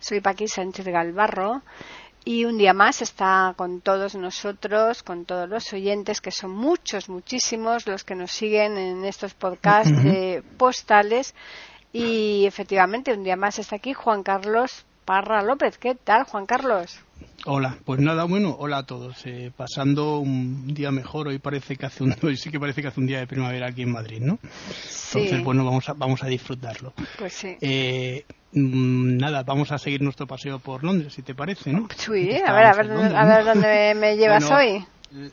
Soy Paqui Sánchez Galvarro y un día más está con todos nosotros, con todos los oyentes, que son muchos, muchísimos los que nos siguen en estos podcasts de postales. Y efectivamente, un día más está aquí Juan Carlos Parra López. ¿Qué tal, Juan Carlos? Hola, pues nada, bueno, hola a todos. Eh, pasando un día mejor, hoy parece que hace un, hoy sí que parece que hace un día de primavera aquí en Madrid, ¿no? Sí. Entonces, bueno, vamos a, vamos a disfrutarlo. Pues sí. Eh, nada, vamos a seguir nuestro paseo por Londres, si te parece, ¿no? Sí, a ver, a ver, Londres, a ver dónde me llevas Bueno, hoy.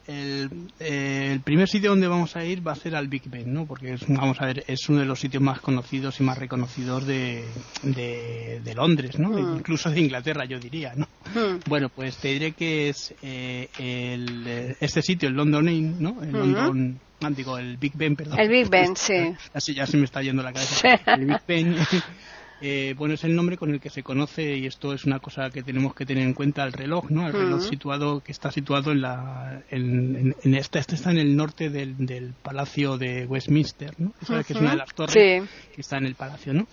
El, el primer sitio donde vamos a ir va a ser al Big Ben, ¿no? Porque es, vamos a ver, es uno de los sitios más conocidos y más reconocidos de, de, de Londres, ¿no? Mm. Incluso de Inglaterra, yo diría, ¿no? Hmm. Bueno, pues te diré que es eh, el, eh, este sitio, el London Inn, ¿no? El. London, ah, digo, el Big Ben, perdón. El Big Ben, sí. Así ya se me está yendo la cabeza. El Big Ben, eh, bueno, es el nombre con el que se conoce y esto es una cosa que tenemos que tener en cuenta, el reloj, ¿no? El reloj situado, que está situado en la, en, en- en esta, este está en el norte del, del Palacio de Westminster, ¿no? Que es una de las torres Sí. que está en el palacio, ¿no?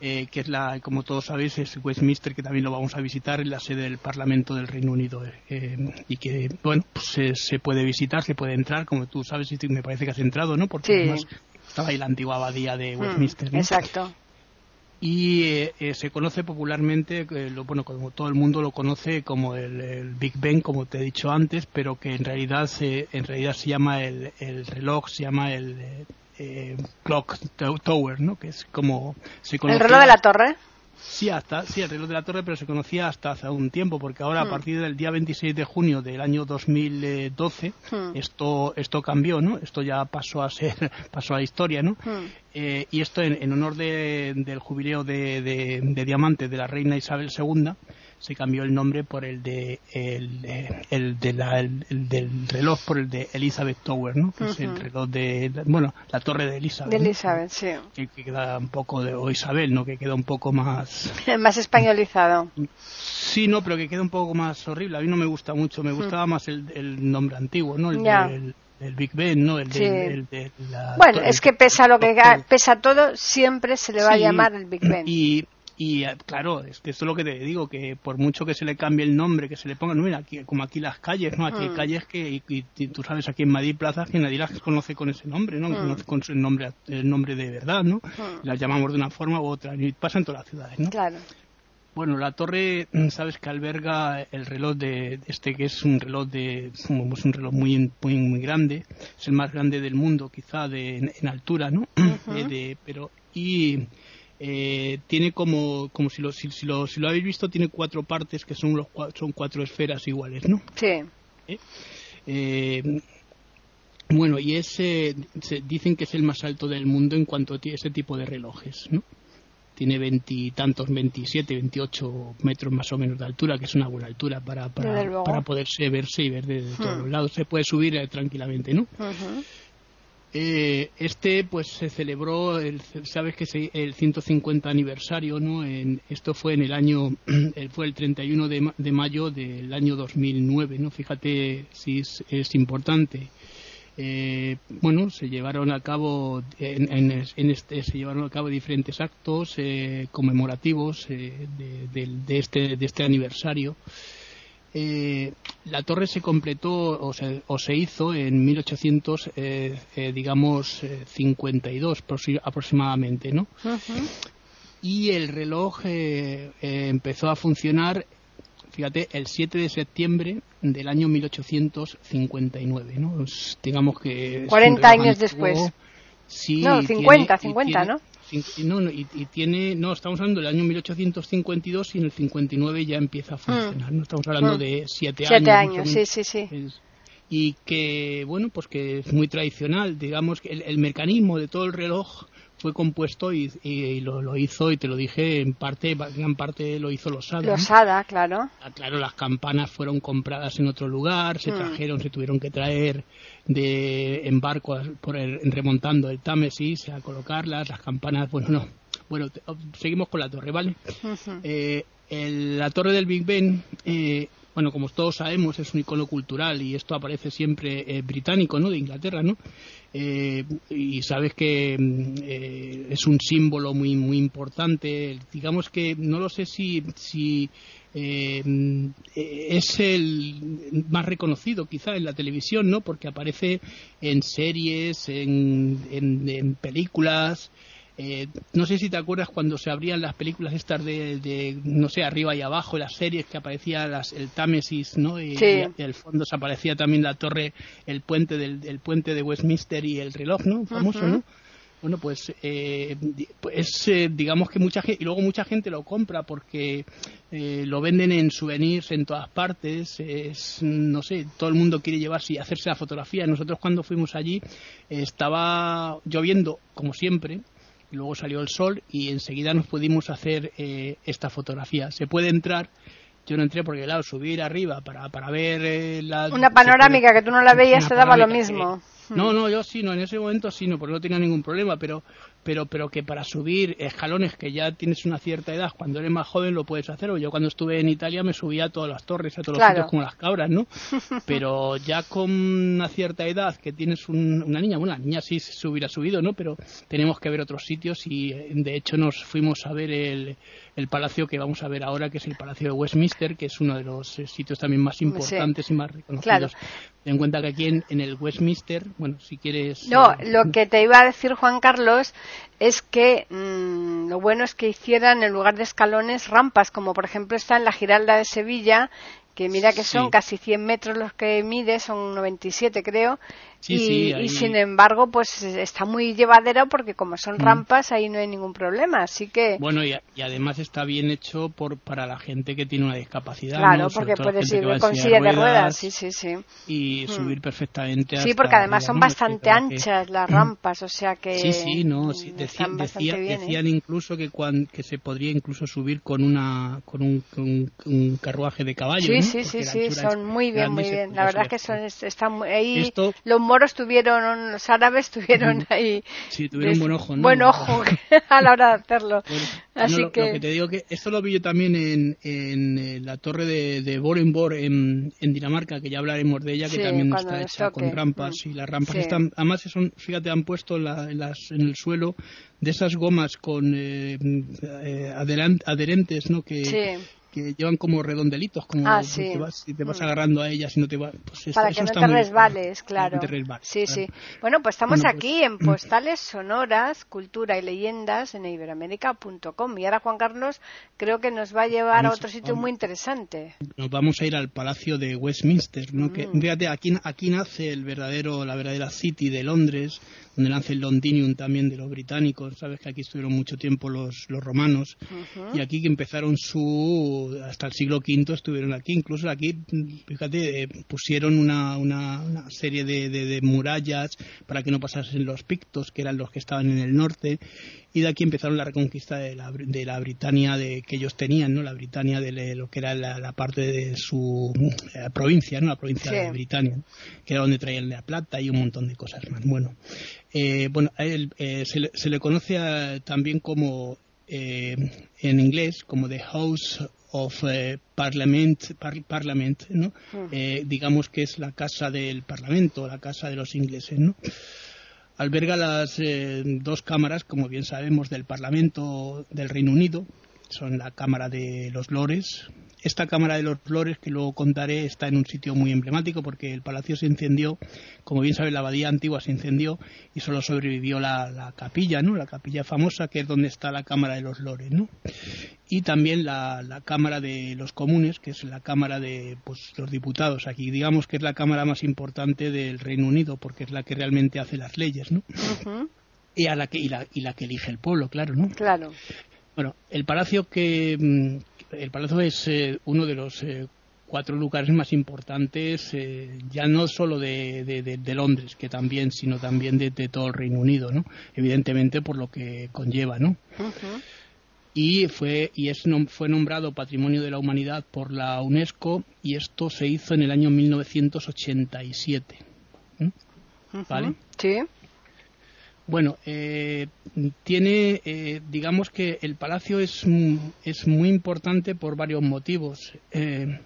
Eh, que es la, como todos sabéis, es Westminster, que también lo vamos a visitar, es la sede del Parlamento del Reino Unido, eh, y que, bueno, pues se, se puede visitar, se puede entrar, como tú sabes, y me parece que has entrado, ¿no? Porque Sí. además estaba ahí la antigua abadía de. Westminster, ¿no? Exacto. Y eh, eh, se conoce popularmente, eh, lo, bueno, como todo el mundo lo conoce como el, el Big Ben, como te he dicho antes, pero que en realidad se, en realidad se llama el, el reloj, se llama el eh, eh, Clock to- Tower, ¿no? Que es como se ¿El conocía- reloj de la torre? Sí, hasta, sí, el reloj de la torre, pero se conocía hasta hace un tiempo, porque ahora a Hmm. partir del día 26 de junio del año 2012 Hmm. esto esto cambió, ¿no? Esto ya pasó a ser pasó a la historia, ¿no? Hmm. Eh, y esto en, en honor de- del jubileo de, de- de diamante de la reina Isabel II se cambió el nombre por el de el, eh, el de la- el- el del reloj por el de Elizabeth Tower, ¿no? Que es el reloj de bueno la torre de Elizabeth. De ¿no? Elizabeth, sí. Que, que queda un poco de o Isabel, ¿no? Que queda un poco más Más españolizado. Sí, no, pero que queda un poco más horrible. A mí no me gusta mucho. Me gustaba más el, el nombre antiguo, ¿no? El Big Ben, ¿no? El de, Sí. el de la Bueno, es que pesa lo que pesa todo, siempre se le va a llamar el Big Ben. Y, y eh, claro, es que esto es lo que te digo, que por mucho que se le cambie el nombre, que se le ponga, no, mira, aquí, como aquí las calles, ¿no? Aquí hay Mm. calles que, y, y- y tú sabes, aquí en Madrid plazas que nadie las conoce con ese nombre, ¿no? Mm. Conoce con su nombre, el nombre de verdad, ¿no? Mm. Las llamamos de una forma u otra, y pasa en todas las ciudades, ¿no? Claro. Bueno, la torre, sabes que alberga el reloj de este que es un reloj de es un reloj muy muy muy grande, es el más grande del mundo, quizá de en, en altura, ¿no? Eh, de- pero y eh, tiene como como si lo si, si lo si lo habéis visto tiene cuatro partes que son los son cuatro esferas iguales, ¿no? Sí. Eh, bueno, y ese se- dicen que es el más alto del mundo en cuanto a ese tipo de relojes, ¿no? Tiene veintitantos, 27, 28 metros más o menos de altura, que es una buena altura para, para, para poderse verse y ver desde todos Hmm. los lados. Se puede subir eh, tranquilamente, ¿no? Eh, este pues se celebró el, sabes que se- el 150 aniversario no en, esto fue en el año eh, fue el 31 de, de mayo del año 2009 no fíjate si es, importante. Eh, bueno se llevaron a cabo en, en- este se llevaron a cabo diferentes actos eh, conmemorativos eh, de, del- de este de este aniversario eh, la torre se completó o se, o se hizo en 1800, eh, eh, digamos, eh, 52 proxi- aproximadamente, ¿no? Ujú. Y el reloj eh, eh, empezó a funcionar, fíjate, el 7 de septiembre del año 1859, ¿no? Digamos que... es un 40 reloj años antiguo. después. Sí, No, y 50, y 50, ¿no? Cin- no, no, y, y tiene, no, estamos hablando del año 1852 y en el 59 ya empieza a funcionar. No estamos hablando Mm. de siete, Siete años. años, mucho sí, sí, sí. Es- y que, bueno, pues que es muy tradicional. Digamos que el, mecanismo de todo el reloj fue compuesto y, lo, hizo, y te lo dije, en parte, gran parte lo hizo Losada. Losada, claro. Ah, claro, las campanas fueron compradas en otro lugar, se mm. trajeron, se tuvieron que traer de en barco por remontando el Támesis a colocarlas, las campanas, bueno, no. Bueno, oh, seguimos con la torre, ¿vale? Eh, la torre del Big Ben eh, bueno, como todos sabemos, es un icono cultural y esto aparece siempre eh, británico, ¿no? De Inglaterra, ¿no? Eh, y sabes que mm, eh, es un símbolo muy muy importante. Digamos que no lo sé si si es el más reconocido quizá en la televisión, ¿no? Porque aparece en series, en, en películas. Eh, no sé si te acuerdas cuando se abrían las películas estas de, no sé, arriba y abajo, las series que aparecía las, el Támesis, ¿no? Y, en el fondo se aparecía también la torre, el puente del puente de Westminster y el reloj, ¿no? Famoso, ¿no? Bueno, pues eh, es, eh, digamos que mucha gente, y luego mucha gente lo compra porque eh, lo venden en souvenirs en todas partes, es, no sé, todo el mundo quiere llevarse y hacerse la fotografía. Nosotros cuando fuimos allí estaba lloviendo, como siempre, y luego salió el sol y enseguida nos pudimos hacer eh, esta fotografía. Se puede entrar, yo no entré porque, claro, subir arriba para, para ver eh, la... Una panorámica que tú no la veías te daba lo mismo. No, no, yo sí, no, en ese momento sí, no, porque no tenía ningún problema, pero, pero, pero que para subir escalones que ya tienes una cierta edad, cuando eres más joven lo puedes hacer, o yo cuando estuve en Italia me subía a todas las torres, a todos los sitios como las cabras, ¿no? Pero ya con una cierta edad, que tienes una niña, bueno, una niña sí se hubiera subido, ¿no? Pero tenemos que ver otros sitios y de hecho nos fuimos a ver el, el palacio que vamos a ver ahora, que es el Palacio de Westminster, que es uno de los eh, sitios también más importantes y más reconocidos. Ten en cuenta que aquí en, el Westminster, bueno, si quieres... No, eh, lo que te iba a decir, Juan Carlos, es que mm, lo bueno es que hicieran en lugar de escalones rampas, como por ejemplo está en la Giralda de Sevilla, que mira que son casi 100 metros los que mide, son 97 creo, y, sin embargo, pues está muy llevadero porque como son mm. rampas, ahí no hay ningún problema. Así que. Bueno, y, además está bien hecho por para la gente que tiene una discapacidad. Claro, porque puedes ir con silla de ruedas, sí, sí, sí. Y mm. subir perfectamente. Sí, porque además son bastante anchas las rampas, o sea que. Sí, sí, no. decían, ¿eh? decían incluso que, cuando, que se podría incluso subir con una con un, carruaje de caballo. Sí, sí, sí, sí, son muy bien, muy bien. La verdad es que son, están ahí. los moros tuvieron, los árabes tuvieron ahí. Sí, tuvieron buen ojo, ¿no? Buen ojo a la hora de hacerlo. Así lo, que... te digo que esto lo vi yo también en, en eh, la torre de, de Borenborg en, en, Dinamarca, que ya hablaremos de ella, que también está hecha con rampas. Y las rampas están, además, son, fíjate, han puesto la, en, las, en el suelo de esas gomas con eh, eh adherentes, ¿no? Que, que llevan como redondelitos, como ah, te vas, te vas mm. agarrando a ellas y no te va, pues Para que no te resbales, claro. sí, sí. Bueno, pues estamos pues aquí en Postales Sonoras, Cultura y Leyendas en iberoamérica.com. Y ahora Juan Carlos creo que nos va a llevar a otro sitio muy interesante. Nos vamos a ir al Palacio de Westminster, ¿no? Que, mm. fíjate, aquí, aquí nace el verdadero, la verdadera City de Londres, donde nace el Londinium también de los británicos. Sabes que aquí estuvieron mucho tiempo los, los romanos. Y aquí que empezaron su hasta el siglo V estuvieron aquí. Incluso aquí, fíjate, eh, pusieron una, una, serie de, de, murallas para que no pasasen los pictos, que eran los que estaban en el norte. Y de aquí empezaron la reconquista de la, de la Britania de, que ellos tenían, ¿no? La Britania de lo que era la, parte de su eh, provincia, ¿no? La provincia de Britania, que era donde traían la plata y un montón de cosas más. Bueno, eh, bueno, se, le, se, le, conoce también como en inglés como The House of eh, Parliament, Parliament ¿no? Hmm. Eh, digamos que es la casa del Parlamento, la casa de los ingleses, ¿no? Alberga las eh, dos cámaras, como bien sabemos, del Parlamento del Reino Unido, son la Cámara de los Lores, esta Cámara de los Flores, que luego contaré, está en un sitio muy emblemático porque el palacio se incendió, como bien sabe, la abadía antigua se incendió y solo sobrevivió la, capilla, ¿no? La capilla famosa, que es donde está la Cámara de los Lores, ¿no? Y también la, Cámara de los Comunes, que es la Cámara de pues, los diputados. Aquí digamos que es la Cámara más importante del Reino Unido porque es la que realmente hace las leyes, ¿no? y, a la que, y, la, y la que elige el pueblo, claro, ¿no? Claro. Bueno, el palacio que, mm, el palacio es eh, uno de los eh, cuatro lugares más importantes, eh, ya no solo de, de, Londres, que también, sino también de, todo el Reino Unido, ¿no? Evidentemente por lo que conlleva, ¿no? Y fue y es fue nombrado Patrimonio de la Humanidad por la UNESCO y esto se hizo en el año 1987. ¿Vale? Sí. Bueno, eh, tiene, eh, digamos que el palacio es, es muy importante por varios motivos. Eh,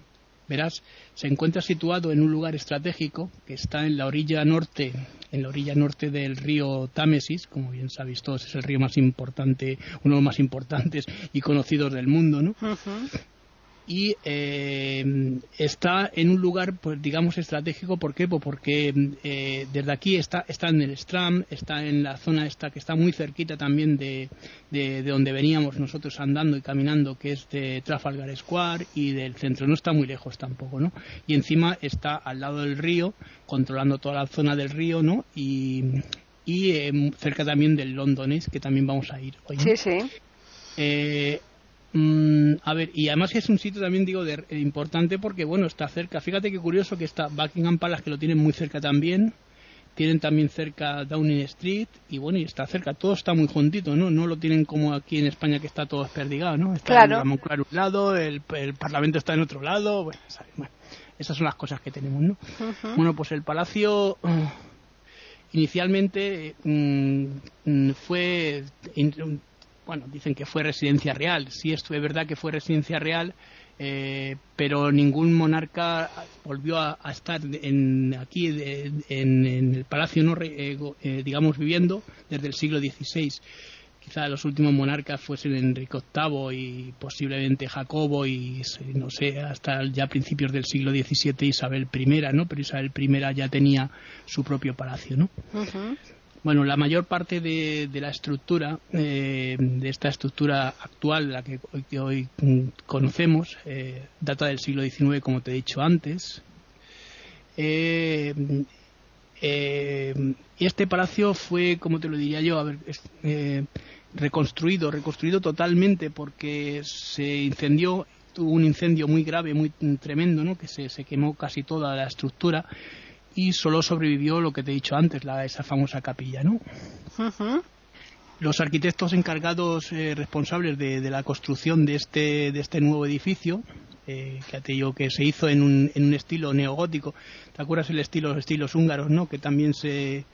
verás, se encuentra situado en un lugar estratégico que está en la orilla norte, en la orilla norte del río Támesis, como bien sabéis todos, es el río más importante, uno de los más importantes y conocidos del mundo, ¿no? Y eh, está en un lugar, pues digamos, estratégico. ¿Por qué? Pues porque eh, desde aquí está, está en el Stram, está en la zona esta que está muy cerquita también de, de, donde veníamos nosotros andando y caminando, que es de Trafalgar Square y del centro. No está muy lejos tampoco, ¿no? Y encima está al lado del río, controlando toda la zona del río, ¿no? Y, y eh, cerca también del Londonés, que también vamos a ir hoy. Sí, sí. Eh, Mm, a ver, y además es un sitio también, digo, de, eh, importante porque, bueno, está cerca. Fíjate qué curioso que está Buckingham Palace, que lo tienen muy cerca también. Tienen también cerca Downing Street y, bueno, y está cerca. Todo está muy juntito, ¿no? No lo tienen como aquí en España que está todo desperdigado, ¿no? Está claro. en un lado, el, Parlamento está en otro lado. Bueno, esas son las cosas que tenemos, ¿no? Bueno, pues el Palacio inicialmente mm, mm, fue bueno, dicen que fue residencia real. Sí, esto es verdad que fue residencia real, eh, pero ningún monarca volvió a, estar en, aquí en, el palacio, no, eh, eh, digamos, viviendo desde el siglo XVI. Quizá los últimos monarcas fuesen Enrique VIII y posiblemente Jacobo y no sé, hasta ya principios del siglo XVII Isabel I, ¿no? Pero Isabel I ya tenía su propio palacio, ¿no? Bueno, la mayor parte de, la estructura, eh, de esta estructura actual, la que hoy, conocemos, eh, data del siglo XIX, como te he dicho antes. Eh, este palacio fue, como te lo diría yo, a reconstruido, reconstruido totalmente porque se incendió, tuvo un incendio muy grave, muy tremendo, ¿no? que se, se quemó casi toda la estructura y solo sobrevivió lo que te he dicho antes, la, esa famosa capilla, ¿no? Los arquitectos encargados eh, responsables de, la construcción de este, de este nuevo edificio, eh, que te digo que se hizo en un, en un estilo neogótico, ¿te acuerdas el estilo, los estilos húngaros, no? Que también se,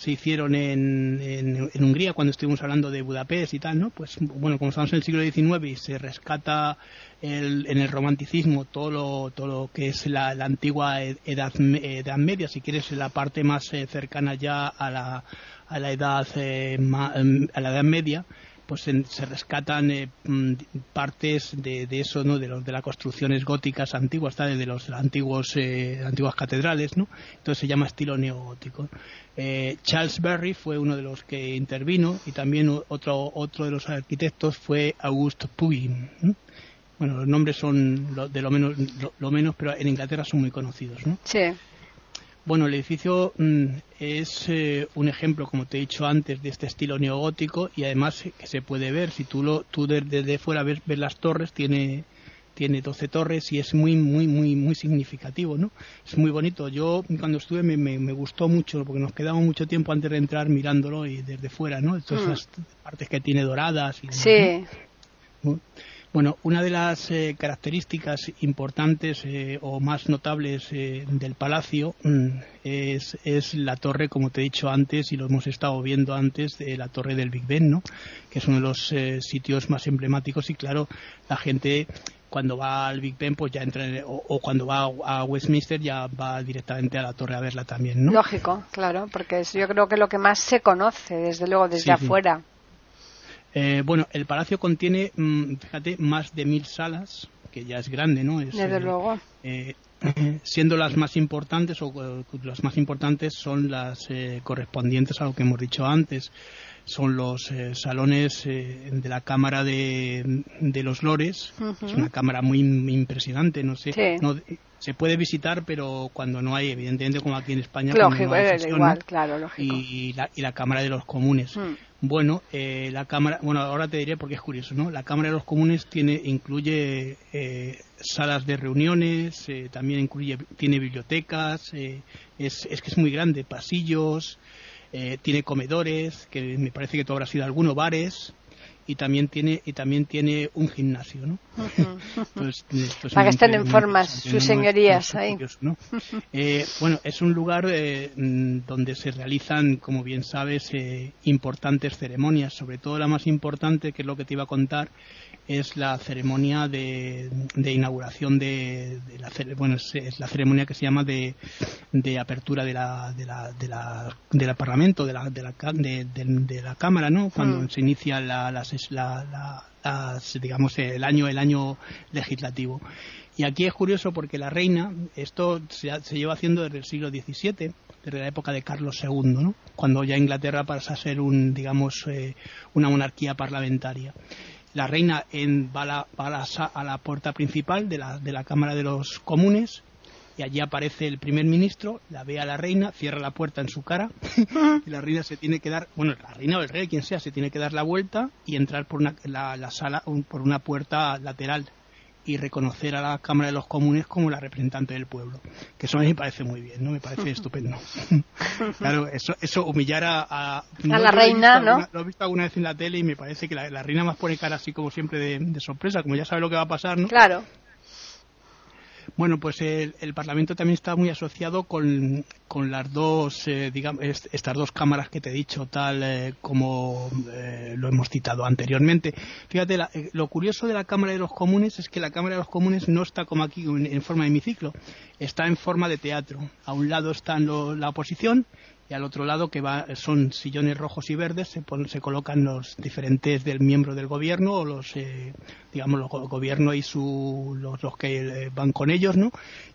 se hicieron en, en, Hungría cuando estuvimos hablando de Budapest y tal, ¿no? Pues bueno, como estamos en el siglo XIX y se rescata el, en el romanticismo todo lo, todo lo que es la, antigua edad, edad, media, si quieres la parte más eh, cercana ya a la, a la edad eh, a la edad media, pues se rescatan eh, mm, partes de, eso, ¿no? De, los, de las construcciones góticas antiguas, de los antiguos eh, antiguas catedrales, ¿no? Entonces se llama estilo neogótico. Eh, Charles Berry fue uno de los que intervino y también otro otro de los arquitectos fue Auguste Pugin. Bueno, los nombres son de lo menos lo, menos, pero en Inglaterra son muy conocidos, ¿no? Sí. Bueno, el edificio mm, es eh, un ejemplo, como te he dicho antes, de este estilo neogótico y además que se puede ver, si tú, lo, tú desde fuera ves, las torres, tiene, tiene 12 torres y es muy, muy, muy, muy significativo, ¿no? Es muy bonito. Yo cuando estuve me, me, gustó mucho porque nos quedamos mucho tiempo antes de entrar mirándolo y desde fuera, ¿no? Todas mm. esas partes que tiene doradas. Y sí. Bueno, una de las eh, características importantes eh, o más notables eh, del palacio mm, es, es, la torre, como te he dicho antes y lo hemos estado viendo antes, de la torre del Big Ben, ¿no? que es uno de los sitios más emblemáticos y claro, la gente cuando va al Big Ben pues ya entra o, cuando va a Westminster ya va directamente a la torre a verla también, ¿no? Lógico, claro, porque es, yo creo que lo que más se conoce desde luego desde afuera. Eh, bueno, el palacio contiene, mm, fíjate, más de mil salas, que ya es grande, ¿no? Desde eh, luego. Eh, siendo las más importantes, o las más importantes son las correspondientes a lo que hemos dicho antes. son los eh, salones eh, de la Cámara de, de los Lores. Es una cámara muy, impresionante, no sé. se puede visitar, pero cuando no hay, evidentemente, como aquí en España. Lógico, igual, claro, lógico. Y, la, y la Cámara de los Comunes. Mm. Bueno, eh, la Cámara, bueno, ahora te diré porque es curioso, ¿no? La Cámara de los Comunes tiene, incluye salas de reuniones, también incluye, tiene bibliotecas, es, es que es muy grande, pasillos, eh, tiene comedores, que me parece que todo habrá sido alguno, bares, y también tiene y también tiene un gimnasio ¿no? pues, pues para que estén en forma sus señorías ahí. eh, bueno es un lugar eh, mm, donde se realizan como bien sabes importantes ceremonias sobre todo la más importante que es lo que te iba a contar es la ceremonia de, inauguración de, la bueno es, la ceremonia que se llama de, apertura de la, de la, de la, del parlamento de la, de la, de, la cámara no cuando mm. se inicia la, la, digamos el año el año legislativo y aquí es curioso porque la reina esto se, se lleva haciendo desde el siglo XVII desde la época de Carlos II, ¿no? cuando ya Inglaterra pasa a ser un, digamos, eh, una monarquía parlamentaria la reina en, va, a la, puerta principal de la, de la Cámara de los Comunes y allí aparece el primer ministro, la ve a la reina, cierra la puerta en su cara y la reina se tiene que dar, bueno, la reina o el rey, quien sea, se tiene que dar la vuelta y entrar por una, la, sala por una puerta lateral y reconocer a la Cámara de los Comunes como la representante del pueblo. Que eso a mí me parece muy bien, ¿no? Me parece estupendo. claro, eso, eso humillar a... A, la reina, ¿no? lo he visto alguna vez en la tele y me parece que la, reina más pone cara así como siempre de, de, sorpresa, como ya sabe lo que va a pasar, ¿no? Claro. Bueno, pues el, Parlamento también está muy asociado con, las dos, eh, digamos, estas dos cámaras que te he dicho, tal eh, como eh, lo hemos citado anteriormente. Fíjate, lo curioso de la Cámara de los Comunes es que la Cámara de los Comunes no está como aquí en, forma de hemiciclo, está en forma de teatro. A un lado está la oposición y al otro lado que va, son sillones rojos y verdes se, se colocan los diferentes del miembro del gobierno o los eh, digamos los gobierno y su, los, los, que eh, van con ellos no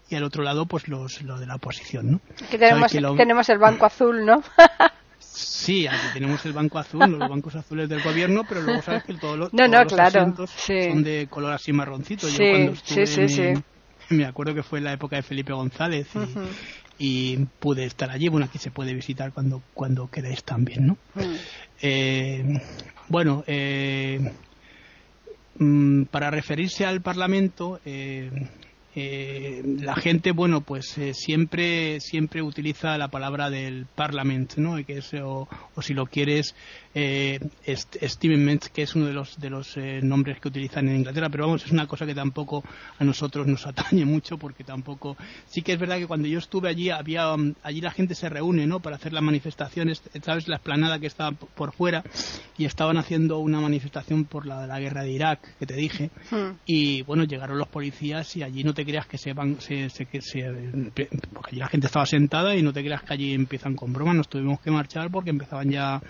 y al otro lado pues los, los de la oposición no que tenemos, tenemos el banco azul no Sí, aquí tenemos el banco azul, los bancos azules del gobierno, pero luego sabes que todos los, no, no, claro, son de color así marroncito. Sí, Yo cuando estuve sí, sí, me acuerdo que fue en la época de Felipe González y, y pude estar allí. Bueno, aquí se puede visitar cuando, cuando queráis también, ¿no? Mm. Eh, bueno, eh, mm, para referirse al Parlamento, eh, eh, la gente, bueno, pues eh, siempre siempre utiliza la palabra del Parliament, ¿no? Que es, o, si lo quieres, eh, que es uno de los de los eh, nombres que utilizan en Inglaterra, pero vamos, es una cosa que tampoco a nosotros nos atañe mucho porque tampoco. Sí que es verdad que cuando yo estuve allí había um, allí la gente se reúne, ¿no? Para hacer las manifestaciones, sabes la esplanada que estaba por fuera y estaban haciendo una manifestación por la, la guerra de Irak que te dije hmm. y bueno llegaron los policías y allí no te creas que se van, se, se, porque allí la gente estaba sentada y no te creas que allí empiezan con bromas, nos tuvimos que marchar porque empezaban ya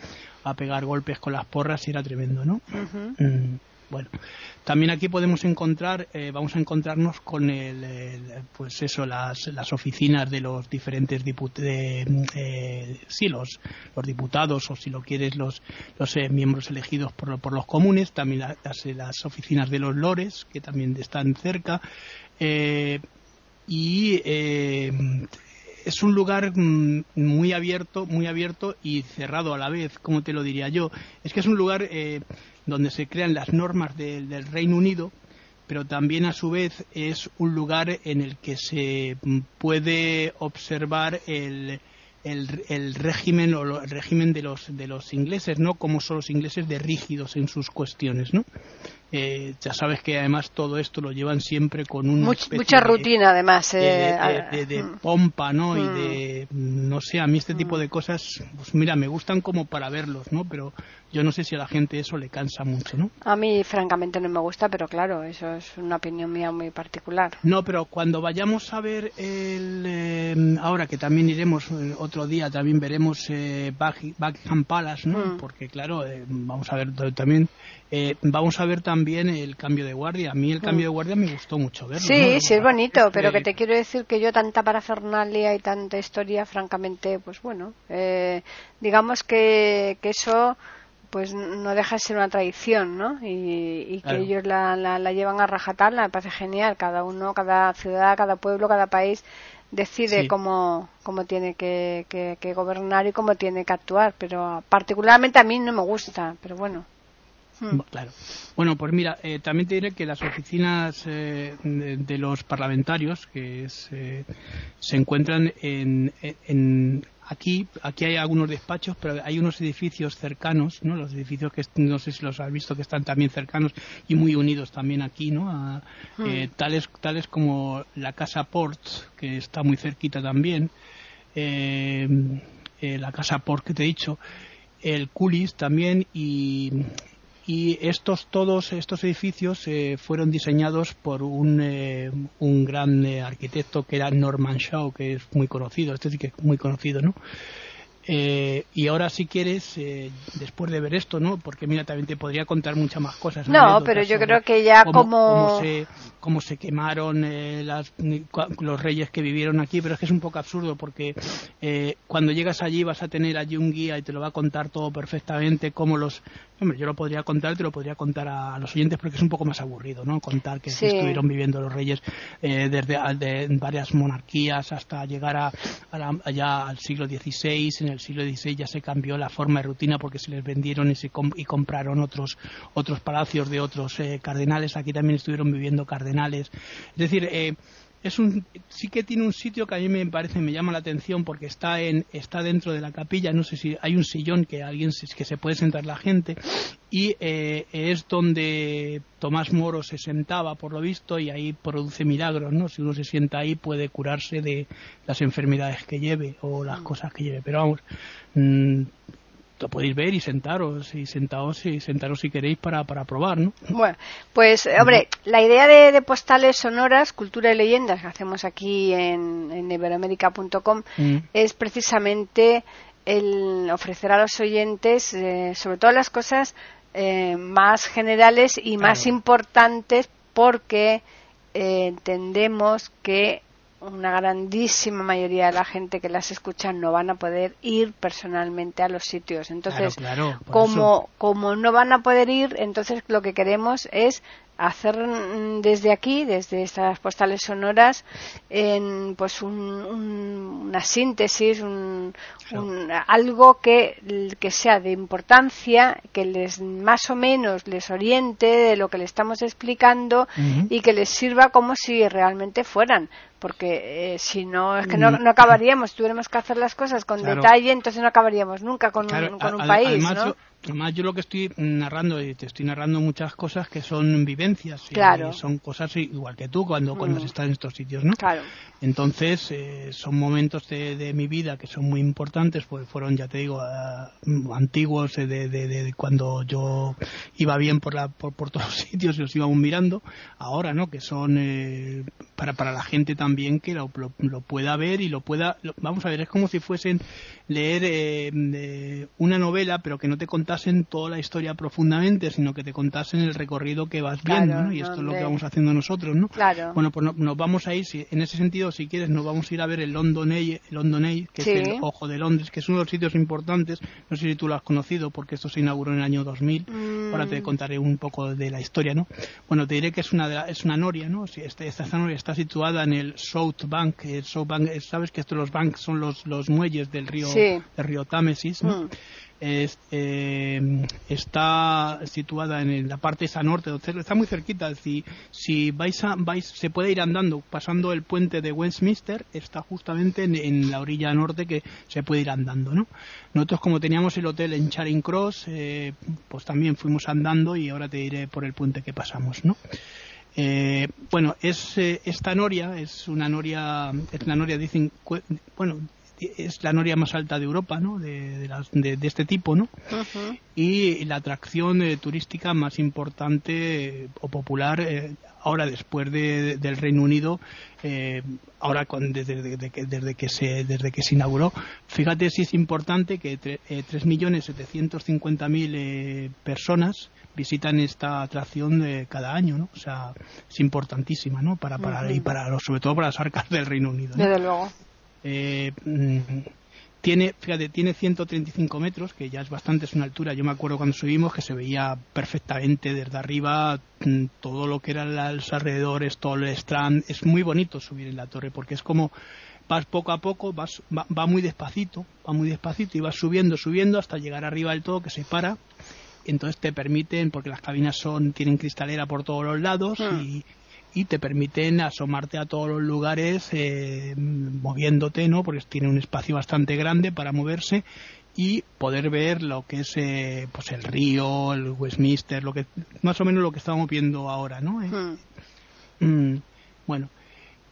a pegar golpes con las porras y era tremendo, ¿no? Bueno, también aquí podemos encontrar, eh, vamos a encontrarnos con el, pues eso, las, las, oficinas de los diferentes diputados, eh, sí, los, los, diputados o si lo quieres los, los eh, miembros elegidos por, por, los comunes, también las, las, oficinas de los lores que también están cerca y es un lugar mm, muy abierto, muy abierto y cerrado a la vez, como te lo diría yo. Es que es un lugar eh, donde se crean las normas del Reino Unido, pero también a su vez es un lugar en el que se puede observar el, el, régimen o el régimen de los de los ingleses, ¿no? Como son los ingleses de rígidos en sus cuestiones, ¿no? Eh, ya sabes que además todo esto lo llevan siempre con un mucha rutina además de, eh, mm. pompa no y mm. de no sé a mí este tipo de cosas pues mira me gustan como para verlos no pero yo no sé si a la gente eso le cansa mucho no a mí francamente no me gusta pero claro eso es una opinión mía muy particular no pero cuando vayamos a ver el eh, ahora que también iremos otro día también veremos Buckingham Palace no mm. porque claro vamos a ver también vamos a ver también el cambio de guardia. A mí el cambio de guardia me gustó mucho verlo. Sí, sí, es bonito, pero que te quiero decir que yo tanta parafernalia y tanta historia, francamente, pues bueno, eh, digamos que, que eso pues no deja de ser una tradición, ¿no? Y, que ellos la, la, llevan a rajatabla, me parece genial. Cada uno, cada ciudad, cada pueblo, cada país decide cómo, cómo tiene que, que, gobernar y cómo tiene que actuar. Pero particularmente a mí no me gusta, pero bueno. Hmm. Claro. Bueno, pues mira, eh, también te diré que las oficinas eh, de, los parlamentarios que se, se encuentran en, en, aquí aquí hay algunos despachos, pero hay unos edificios cercanos, ¿no? Los edificios que no sé si los has visto que están también cercanos y muy unidos también aquí, ¿no? Eh, hmm. tales tales como la casa Port que está muy cerquita también, la casa Port que te he dicho, el Culis también y y estos todos estos edificios eh, fueron diseñados por un, eh, un gran eh, arquitecto que era Norman Shaw que es muy conocido este sí que es muy conocido no eh, y ahora si quieres, eh, después de ver esto, ¿no? Porque mira, también te podría contar muchas más cosas. No, pero yo creo que ya como... Cómo se, quemaron eh, las, los reyes que vivieron aquí, pero es que es un poco absurdo porque cuando llegas allí vas a tener allí un guía y te lo va a contar todo perfectamente, cómo los... Hombre, yo lo podría contar, te lo podría contar a, los oyentes porque es un poco más aburrido, ¿no? Contar que estuvieron viviendo los reyes desde de, varias monarquías hasta llegar a, allá al siglo XVI, en el siglo XVI ya se cambió la forma de rutina porque se les vendieron y, se y compraron otros, otros palacios de otros eh, cardenales. Aquí también estuvieron viviendo cardenales. Es decir, eh, es un sí que tiene un sitio que a mí me parece me llama la atención porque está en está dentro de la capilla. No sé si hay un sillón que alguien que se puede sentar la gente. Y eh, es donde Tomás Moro se sentaba por lo visto y ahí produce milagros no si uno se sienta ahí puede curarse de las enfermedades que lleve o las mm. cosas que lleve. Pero vamos mm, lo podéis ver y sentaros y sentaos y sentaros si queréis para, para probar, ¿no? Bueno, pues hombre, la idea de, postales sonoras, cultura y leyendas que hacemos aquí en, en iberoamérica.com mm. es precisamente el ofrecer a los oyentes eh, sobre todo las cosas eh, más generales y más importantes porque eh, entendemos que una grandísima mayoría de la gente que las escucha no van a poder ir personalmente a los sitios. Entonces, como, como no van a poder ir, entonces lo que queremos es hacer desde aquí, desde estas postales sonoras, en, pues una síntesis, un, algo que, que, sea de importancia, que les más o menos les oriente de lo que le estamos explicando y que les sirva como si realmente fueran porque eh, si no es que no, no, acabaríamos tuviéramos que hacer las cosas con detalle entonces no acabaríamos nunca con un, con un país ¿no? Además, yo lo que estoy narrando, y te estoy narrando muchas cosas que son vivencias. Claro. son cosas igual que tú cuando, cuando mm. estás en estos sitios, ¿no? Claro. Entonces, eh, son momentos de, de, mi vida que son muy importantes, pues fueron, ya te digo, uh, antiguos, de, de, de, cuando yo iba bien por, la, por, por todos los sitios y los íbamos mirando. Ahora, ¿no? Que son eh, para, para la gente también que lo, lo, pueda ver y lo pueda. vamos a ver, es como si fuesen leer eh, una novela, pero que no te contasen toda la historia profundamente, sino que te contasen el recorrido que vas viendo, ¿no? Y esto es lo que vamos haciendo nosotros, ¿no? Claro. Bueno, pues nos vamos a ir, si, en ese sentido, si quieres, nos vamos a ir a ver el London Eye, London Eye que es el Ojo de Londres, que es uno de los sitios importantes. No sé si tú lo has conocido, porque esto se inauguró en el año 2000. Ahora te mm. contaré un poco de la historia, ¿no? Bueno, te diré que es una, es una noria, ¿no? esta, esta noria está situada en el South Bank. El South Bank, sabes que estos los banks son los, los muelles del río el río Támesis, mm. eh, está situada en la parte esa norte, está muy cerquita. Si, si vais, a, vais, se puede ir andando, pasando el puente de Westminster, está justamente en, la orilla norte que se puede ir andando. ¿no? Nosotros, como teníamos el hotel en Charing Cross, eh, pues también fuimos andando y ahora te diré por el puente que pasamos. ¿no? Eh, bueno, es esta noria es una noria, es una noria dicen, bueno, es la noria más alta de Europa, ¿no? De, de, este tipo, ¿no? Y la atracción eh, turística más importante eh, o popular eh, ahora después del Reino Unido, ahora con, desde, que, desde, que se, desde que se inauguró. Fíjate si es importante que 3.750.000 personas visitan esta atracción cada año, ¿no? O sea, es importantísima, ¿no? Para, para, y para, sobre todo para las arcas del Reino Unido. Desde luego. Eh, mm, tiene, fíjate, tiene 135 metros, que ya es bastante, es una altura. Yo me acuerdo cuando subimos que se veía perfectamente desde arriba mm, todo lo que eran los alrededores, todo el strand. Es muy bonito subir en la torre porque es como vas poco a poco, vas, va, muy despacito, va muy despacito y vas subiendo, subiendo hasta llegar arriba del todo que se para. Entonces te permiten, porque las cabinas son tienen cristalera por todos los lados hmm. y, y te permiten asomarte a todos los lugares eh, moviéndote, ¿no? Porque tiene un espacio bastante grande para moverse y poder ver lo que es eh, pues el río, el Westminster, lo que más o menos lo que estamos viendo ahora, ¿no? Eh, hmm. mm, bueno,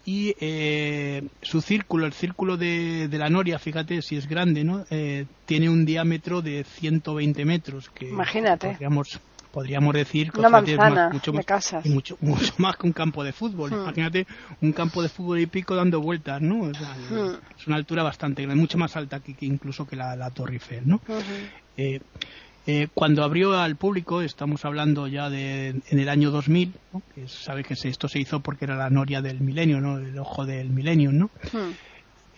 y eh, su círculo, el círculo de, la noria, fíjate si es grande, ¿no? Eh, tiene un diámetro de 120 metros. Que Imagínate. Podríamos, podríamos decir Una manzana mucho, de casas. Mucho, mucho, más que un campo de fútbol. Hmm. Imagínate un campo de fútbol y pico dando vueltas, ¿no? Hmm. Es una altura bastante grande, mucho más alta que, incluso que la, Torre Eiffel, ¿no? eh, eh, cuando abrió al público, estamos hablando ya de en el año 2000, que sabe que esto se hizo porque era la noria del milenio, ¿no? el ojo del milenio, ¿no? Hmm.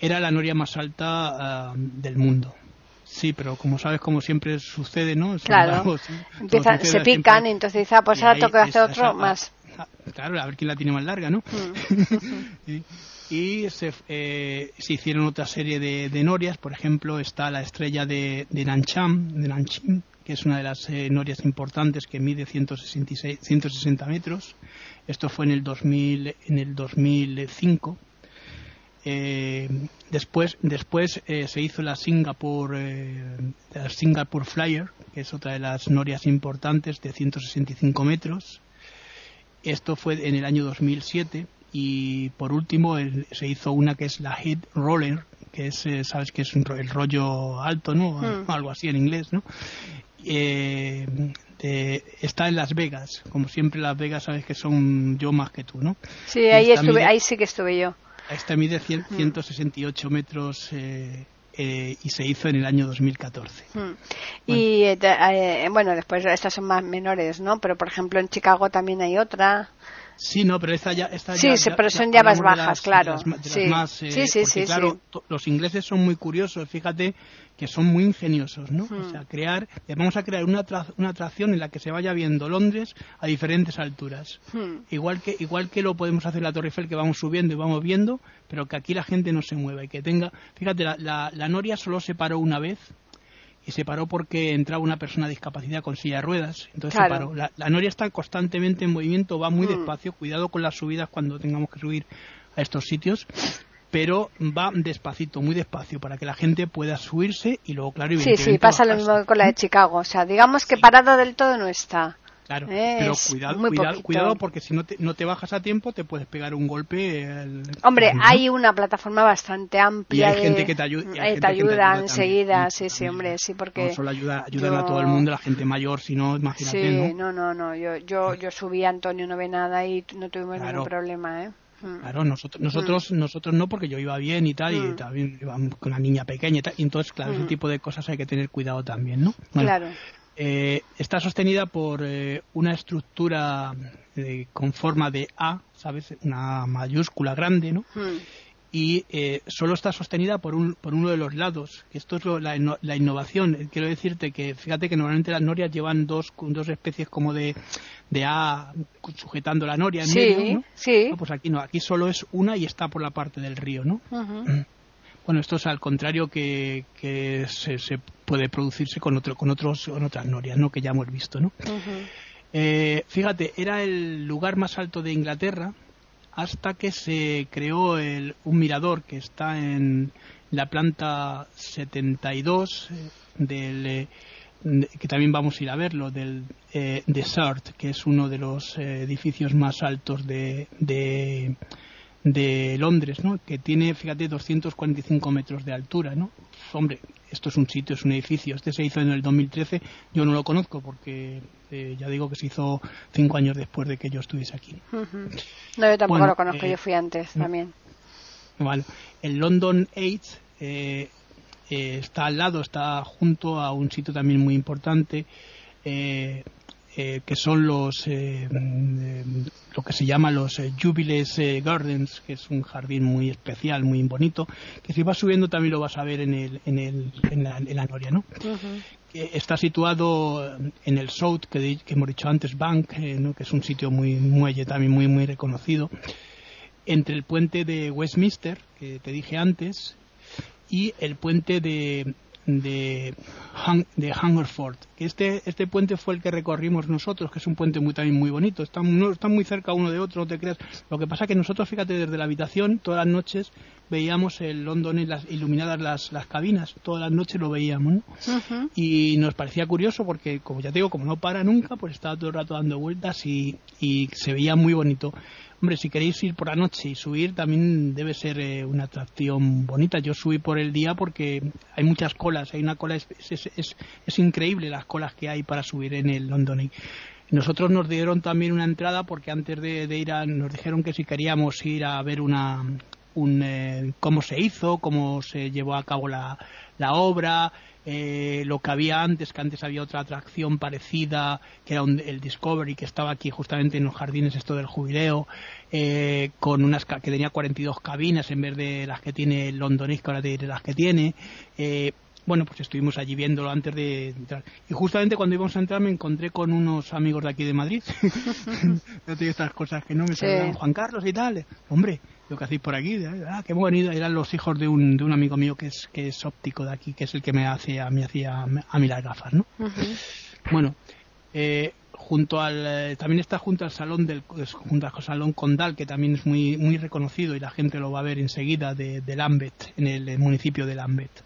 Era la noria más alta ah, del mundo. Sí, pero como sabes, como siempre sucede, ¿no? claro. se pican y entonces dice, ah, pues ahora toca hacer otro más. claro, a ver quién la tiene más larga, ¿no? Hmm. y se, eh, se, hicieron otra serie de, de, norias, por ejemplo, está la estrella de, de Nancham, de Nanchim, que es una de las eh, norias importantes que mide 166, 160 metros. Esto fue en el, 2000, en el 2005. Eh, después después eh, se hizo la Singapore, la Singapore Flyer, que es otra de las norias importantes de 165 metros. Esto fue en el año 2007 y por último se hizo una que es la Head Roller, que es, sabes que es el rollo alto, ¿no? Hmm. Algo así en inglés, ¿no? eh, está en Las Vegas. Como siempre, Las Vegas sabes que son yo más que tú, ¿no? Sí, ahí, estuve, ahí sí que estuve yo. Esta mide 168 mm. metros eh, eh, y se hizo en el año 2014. Mm. Y eh, bueno, después estas son más menores, ¿no? Pero por ejemplo en Chicago también hay otra. Sí, no, pero esta ya. Esta sí, sí, pero son ya más bajas, claro. sí. sí, sí, sí, claro, los ingleses son muy curiosos, fíjate que son muy ingeniosos, ¿no? O hmm. sea, crear, vamos a crear una, una atracción en la que se vaya viendo Londres a diferentes alturas. Hmm. Igual que igual que lo podemos hacer en la Torre Eiffel, que vamos subiendo y vamos viendo, pero que aquí la gente no se mueva y que tenga. Fíjate, la, la, Noria solo se paró una vez y se paró porque entraba una persona de discapacidad con silla de ruedas. Entonces se paró. La, Noria está constantemente en movimiento, va muy hmm. despacio. Cuidado con las subidas cuando tengamos que subir a estos sitios pero va despacito, muy despacio, para que la gente pueda subirse y luego, claro, Sí, sí, pasa lo mismo que con la de Chicago. O sea, digamos que parada del todo no está. Claro, pero cuidado, cuidado, porque si no te, no te bajas a tiempo te puedes pegar un golpe. Hombre, hay una plataforma bastante amplia. Y hay gente que te, ayuda, eh, te ayuda enseguida, sí, sí, hombre, sí, porque. No solo ayuda, ayudan a todo el mundo, la gente mayor, si no, imagínate. Sí, no, no, no, yo, yo, yo subí a Antonio, no ve nada y no tuvimos ningún problema, ¿eh? Mm. Claro, nosotros, nosotros, mm. nosotros no, porque yo iba bien y tal, y mm. también iba con una niña pequeña y tal, y entonces, claro, ese tipo de cosas hay que tener cuidado también, ¿no? claro. Eh, está sostenida por eh, una estructura eh, con forma de A, ¿sabes? Una mayúscula grande, ¿no? y eh, solo está sostenida por, un, por uno de los lados. Esto es la, la, innovación. Quiero decirte que fíjate que normalmente las norias llevan dos, dos especies como de, de A sujetando la noria en medio. ¿no? Sí. pues aquí no, aquí solo es una y está por la parte del río, ¿no? Bueno, esto es al contrario que, que se, se, puede producirse con, otro, con, otros, con otras norias, ¿no? Que ya hemos visto, ¿no? Eh, fíjate, era el lugar más alto de Inglaterra hasta que se creó el, un mirador que está en la planta 72 eh, del eh, que también vamos a ir a verlo del eh, Desert que es uno de los eh, edificios más altos de, de, de Londres, ¿no? Que tiene, fíjate, 245 metros de altura, ¿no? Hombre, esto es un sitio, es un edificio. Este se hizo en el 2013. Yo no lo conozco porque eh, ya digo que se hizo cinco años después de que yo estuviese aquí. No, yo tampoco lo conozco, eh, yo fui antes también. Vale. El London 8 eh, está al lado, está junto a un sitio también muy importante. eh, que son los eh, mm, lo que se llama los Jubilees Gardens, que es un jardín muy especial, muy bonito, que si vas subiendo también lo vas a ver en, el, en, el, en, la, en la noria, ¿no? Está situado en el South, que, que hemos dicho antes, Bank, que es un sitio muy muelle también muy muy reconocido, entre el puente de Westminster, que te dije antes, y el puente de, de, de Hungerford. Este, este puente fue el que recorrimos nosotros, que es un puente muy, también muy bonito. Están, no, están muy cerca uno de otro, no te creas. Lo que pasa es que nosotros, fíjate, desde la habitación, todas las noches veíamos el London y las, iluminadas las, las cabinas. Todas las noches lo veíamos. Y nos parecía curioso porque, como ya te digo, como no para nunca, pues estaba todo el rato dando vueltas y, y se veía muy bonito. Hombre, si queréis ir por la noche y subir, también debe ser eh, una atracción bonita. Yo subí por el día porque hay muchas colas, hay una cola, es, es, increíble las colas que hay para subir en el London Nosotros nos dieron también una entrada porque antes de, ir a, nos dijeron que si queríamos ir a ver una, un, eh, cómo se hizo, cómo se llevó a cabo la, la obra, eh, lo que había antes, que antes había otra atracción parecida, que era el Discovery, que estaba aquí justamente en los jardines esto del jubileo, eh, con unas que tenía 42 cabinas en vez de las que tiene el Londonese, que ahora tiene las que tiene. Eh, bueno, pues estuvimos allí viéndolo antes de entrar. Y justamente cuando íbamos a entrar me encontré con unos amigos de aquí de Madrid. Yo tengo estas cosas que no me saludan. Juan Carlos y tal. Hombre, lo que hacéis por aquí, ah, qué bonito, eran los hijos de un, de un amigo mío que es, que es óptico de aquí, que es el que me hace a mí hacía a mí las gafas, ¿no? Bueno, eh, junto al eh, también está junto al salón del junto al salón Condal que también es muy muy reconocido y la gente lo va a ver enseguida de, de Lambeth en el, municipio de Lambeth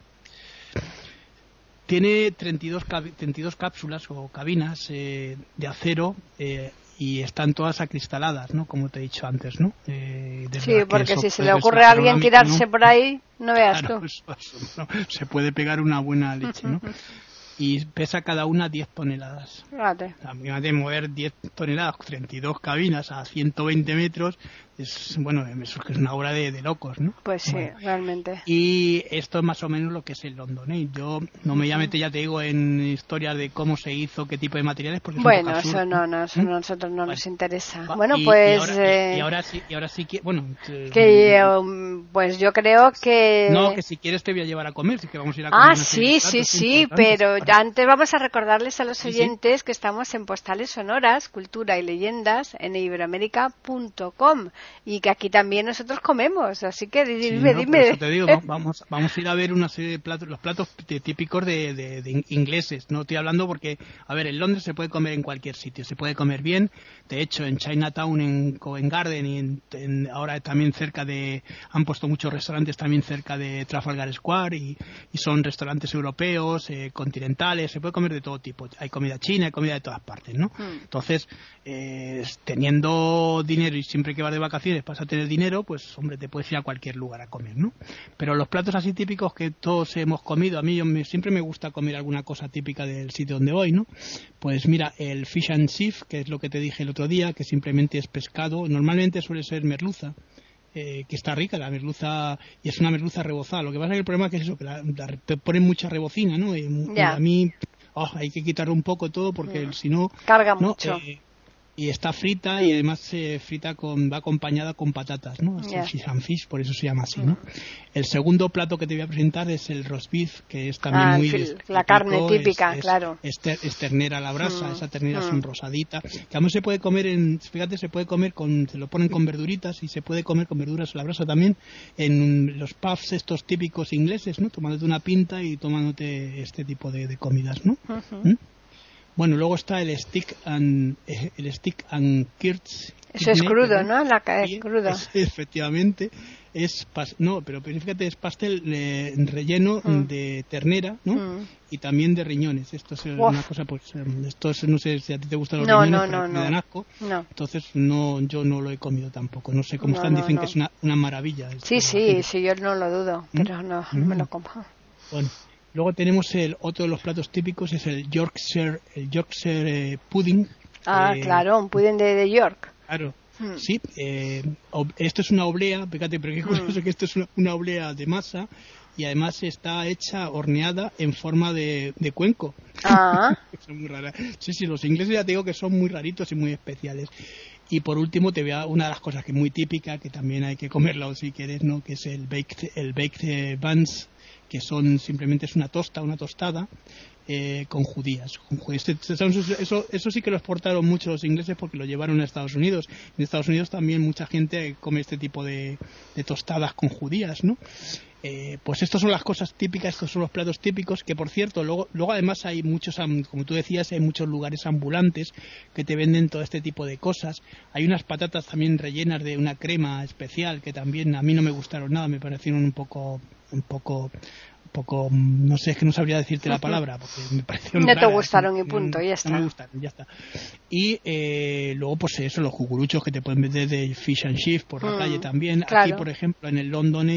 tiene 32, 32 cápsulas o cabinas eh, de acero eh, y están todas acristaladas, ¿no? Como te he dicho antes, ¿no? Eh, sí, porque si se le ocurre a alguien tirarse por ahí, no veas tú. se puede pegar una buena leche, ¿no? y pesa cada una 10 toneladas. Fíjate. de mover 10 toneladas, 32 cabinas a 120 metros, es bueno es una obra de, locos no pues sí realmente. Y esto es más o menos lo que es el London ¿eh? yo no me voy a meter ya te digo en historias de cómo se hizo qué tipo de materiales porque bueno eso no, no eso a nosotros no nos interesa. Bueno pues eh, y ahora, sí y ahora sí que bueno que um, pues yo creo que no que si quieres te voy a llevar a comer que vamos a ir a comer ah sí sí sí pero antes vamos a recordarles a los oyentes que estamos en postales sonoras cultura y leyendas en iberoamérica.com y que aquí también nosotros comemos, así que dime, dime. te digo, vamos, vamos a ir a ver una serie de platos, los platos típicos de, de, ingleses, no estoy hablando porque, a ver, en Londres se puede comer en cualquier sitio, se puede comer bien, de hecho en Chinatown, en Covent Garden y en, ahora también cerca de, han puesto muchos restaurantes también cerca de Trafalgar Square y, son restaurantes europeos, eh, continentales, se puede comer de todo tipo, hay comida china, hay comida de todas partes, ¿no? Hmm. Entonces, eh, teniendo dinero y siempre que vas de vacaciones vas a tener dinero, pues hombre, te puedes ir a cualquier lugar a comer, ¿no? Pero los platos así típicos que todos hemos comido, a mí yo siempre me gusta comer alguna cosa típica del sitio donde voy, ¿no? Pues mira, el fish and chips, que es lo que te dije el otro día, que simplemente es pescado, normalmente suele ser merluza. Eh, que está rica, la merluza, y es una merluza rebozada. Lo que pasa es que el problema es que es eso, que te ponen mucha rebocina, ¿no? Y, a mí oh, hay que quitarle un poco todo porque mm. si no... Carga mucho. Eh, y está frita y además se frita con va acompañada con patatas, ¿no? Fish and fish, por eso se llama así, ¿no? El segundo plato que te voy a presentar es el roast beef, que es también ah, muy la carne típica, claro. Es, ternera a la brasa, mm, esa ternera es mm. rosadita, que además se puede comer en, fíjate, se puede comer con, se lo ponen con verduritas y se puede comer con verduras a la brasa también en los pubs estos típicos ingleses, ¿no? Tomándote una pinta y tomándote este tipo de, comidas, ¿no? Bueno, luego está el stick and eh, el stick and kirts. Eso es crudo, ¿no? La es crudo. efectivamente es no, pero fíjate es pastel eh, relleno mm. de ternera, ¿no? Mm. Y también de riñones. Esto es una cosa, pues, em, esto es, no sé si a ti te gustan los riñones, no, pero me dan asco. Entonces no, yo no lo he comido tampoco. No sé cómo están, dicen que es una, una maravilla. Sí, sí, sí, yo no lo dudo, ¿Mm? pero no, me lo como. Bueno, Luego tenemos el otro de los platos típicos, es el Yorkshire, el Yorkshire eh, pudding. Ah, eh, claro, un pudding de, York. Claro, hmm. sí. Eh, esto es una oblea, fíjate, pero qué hmm. curioso que esto es una, oblea de masa y además está hecha horneada en forma de, cuenco. Ah, son muy raras. Sí, sí, los ingleses ya te digo que son muy raritos y muy especiales. Y por último te veo una de las cosas que es muy típica, que también hay que comerlo si quieres, ¿no? Que es el baked, el baked buns, que son simplemente es una tosta, una tostada, eh, con judías. Este, eso, eso sí que lo exportaron mucho los ingleses porque lo llevaron a Estados Unidos. En Estados Unidos también mucha gente come este tipo de, tostadas con judías, ¿no? Eh, pues estas son las cosas típicas, estos son los platos típicos, que por cierto, luego, luego además hay muchos, como tú decías, hay muchos lugares ambulantes que te venden todo este tipo de cosas. Hay unas patatas también rellenas de una crema especial que también a mí no me gustaron nada, me parecieron un poco, un poco poco, no sé, es que no sabría decirte la palabra, porque me pareció No te gustaron y punto, ya está. No me gustaron, ya está. Y eh, luego, pues eso, los cucuruchos que te pueden vender de Fish and Shift por la mm, calle también. Aquí, por ejemplo, en el London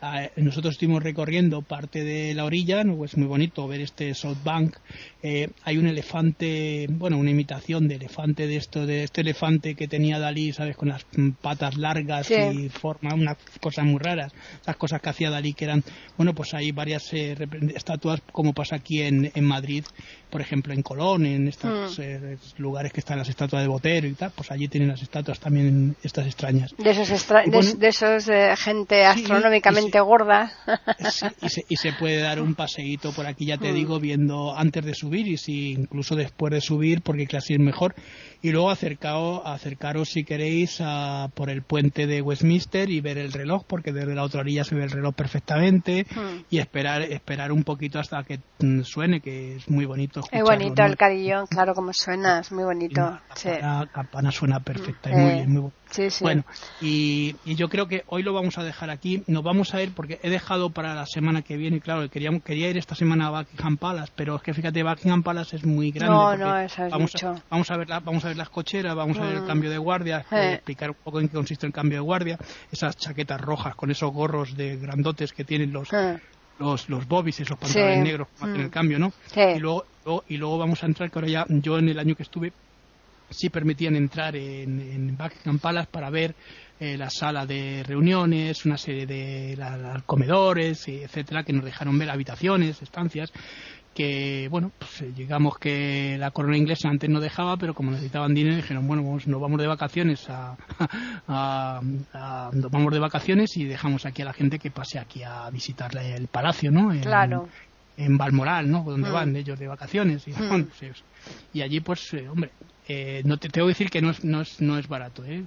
ah, nosotros estuvimos recorriendo parte de la orilla, ¿no? es muy bonito ver este South Bank. Eh, hay un elefante, bueno, una imitación de elefante de esto, de este elefante que tenía Dalí, ¿sabes? Con las patas largas y forma, unas cosas muy raras. Esas cosas que hacía Dalí que eran, bueno, pues hay varias eh, estatuas como pasa aquí en, en Madrid, por ejemplo en Colón, en estos mm. lugares que están las estatuas de Botero y tal, pues allí tienen las estatuas también estas extrañas. De esos, de, esos eh, gente astronómicamente gorda. y, se, puede dar un paseíto por aquí, ya te mm. digo, viendo antes de subir y si incluso después de subir, porque casi es mejor. Y luego acercaos, acercaros si queréis a, por el puente de Westminster y ver el reloj, porque desde la otra orilla se ve el reloj perfectamente mm. y esperar, esperar un poquito hasta que mm, suene, que es muy bonito. Es bonito el carillón, claro, como suena, es muy bonito. La campana, suena perfecta y muy bien, muy Bueno, y, yo creo que hoy lo vamos a dejar aquí. Nos vamos a ir porque he dejado para la semana que viene. Claro, queríamos, quería ir esta semana a Buckingham Palace, pero es que fíjate, Buckingham Palace es muy grande. No, no, eso es vamos, mucho. A, vamos a ver vamos a ver las cocheras, vamos a ver el mm. cambio de guardia, eh. explicar un poco en qué consiste el cambio de guardia, esas chaquetas rojas con esos gorros de grandotes que tienen los eh. Los, los bobbies, esos pantalones negros para hacer el mm. cambio, ¿no? Y luego, y luego vamos a entrar, que ahora ya yo en el año que estuve sí permitían entrar en, en Buckingham Palace para ver eh, la sala de reuniones, una serie de comedores, etcétera, que nos dejaron ver habitaciones, estancias, que, bueno, pues digamos que la corona inglesa antes no dejaba, pero como necesitaban dinero, dijeron, bueno, nos vamos de vacaciones a, nos vamos de vacaciones y dejamos aquí a la gente que pase aquí a visitar el palacio, ¿no? claro en Balmoral, ¿no? Donde mm. van ellos de vacaciones. Y, mm. pues, y allí, pues, eh, hombre, eh, no te tengo que decir que no es, no es, no es barato, ¿eh?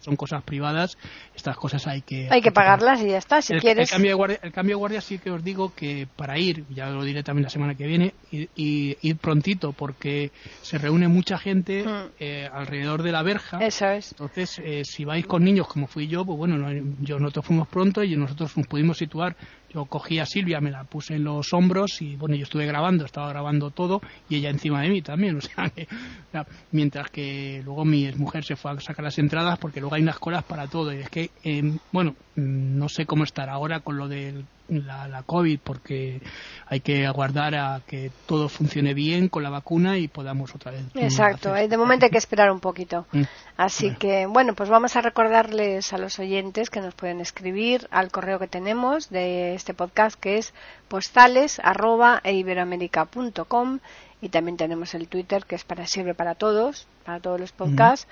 Son cosas privadas, estas cosas hay que... Hay que pagarlas y ya está, si el, quieres... El cambio, de guardia, el cambio de guardia sí que os digo que para ir, ya lo diré también la semana que viene, y, ir prontito porque se reúne mucha gente mm. eh, alrededor de la verja. Eso es. Entonces, eh, si vais con niños como fui yo, pues bueno, yo, nosotros fuimos pronto y nosotros nos pudimos situar yo cogí a Silvia, me la puse en los hombros y bueno, yo estuve grabando, estaba grabando todo y ella encima de mí también, o sea, que, mientras que luego mi mujer se fue a sacar las entradas porque luego hay unas colas para todo y es que, eh, bueno, mm, no sé cómo estar ahora con lo del la, la, COVID porque hay que aguardar a que todo funcione bien con la vacuna y podamos otra vez. Exacto, de momento hay que esperar un poquito. Mm. Así que, bueno, pues vamos a recordarles a los oyentes que nos pueden escribir al correo que tenemos de este podcast que es postales arroba e y también tenemos el Twitter que es para sirve para todos, para todos los podcasts.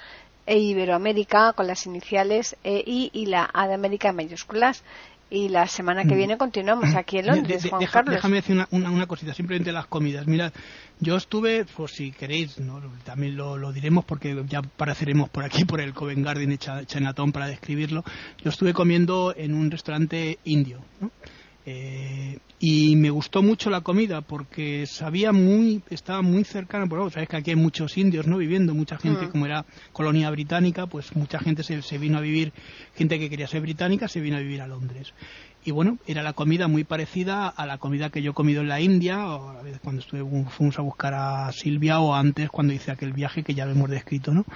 E Iberoamérica con las iniciales EI y la A de América en mayúsculas y la semana que mm. viene continuamos aquí en Londres, Juan Carlos. Déjame decir una, una, cosita, simplemente las comidas. Mira, yo estuve, por si queréis, ¿no? también lo, diremos porque ya apareceremos por aquí, por el Covent Garden y Chinatown para describirlo. Yo estuve comiendo en un restaurante indio, ¿no? Eh, y me gustó mucho la comida porque sabía muy, estaba muy cercana, por sabes que aquí hay muchos indios no viviendo, mucha gente, mm. como era colonia británica, pues mucha gente se, se, vino a vivir, gente que quería ser británica se vino a vivir a Londres. Y bueno, era la comida muy parecida a la comida que yo he comido en la India, o a veces cuando estuve, fuimos a buscar a Silvia, o antes cuando hice aquel viaje que ya lo hemos descrito, ¿no?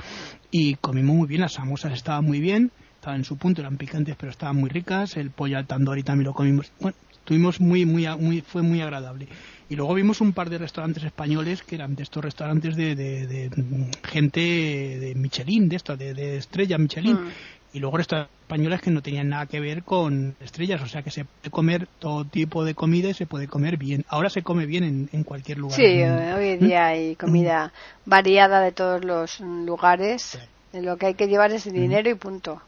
Y comimos muy bien, las samosas estaban muy bien, estaban en su punto, eran picantes, pero estaban muy ricas. El pollo al tandoori también lo comimos. Bueno, tuvimos muy, muy, muy, fue muy agradable. Y luego vimos un par de restaurantes españoles que eran de estos restaurantes de, de, gente de Michelin, de esto, de, estrella Michelin. Mm. y luego estas españolas que no tenían nada que ver con estrellas, o sea que se puede comer todo tipo de comida y se puede comer bien. Ahora se come bien en, cualquier lugar. Sí, hoy en día hay comida variada de todos los lugares. Lo que hay que llevar es dinero y punto.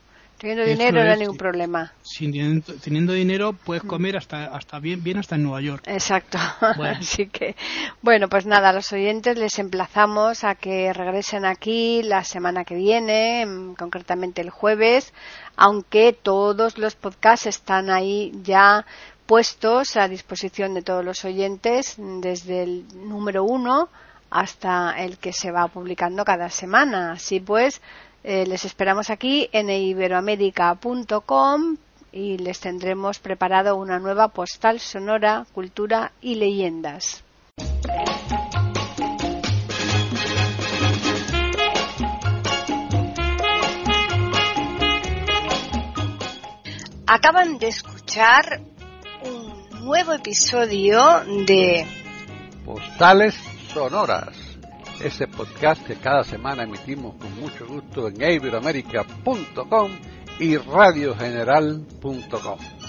Teniendo dinero no hay ningún problema. teniendo, dinero puedes mm. comer hasta hasta bien bien hasta en Nueva York. Exacto. Así que bueno, pues nada, a los oyentes les emplazamos a que regresen aquí la semana que viene, concretamente el jueves, aunque todos los podcasts están ahí ya puestos a disposición de todos los oyentes desde el número uno hasta el que se va publicando cada semana. Así pues, eh, les esperamos aquí en iberoamérica.com y les tendremos preparado una nueva postal sonora, cultura y leyendas. Acaban de escuchar un nuevo episodio de Postales Sonoras ese podcast que cada semana emitimos con mucho gusto en iberoamerica.com y radiogeneral.com.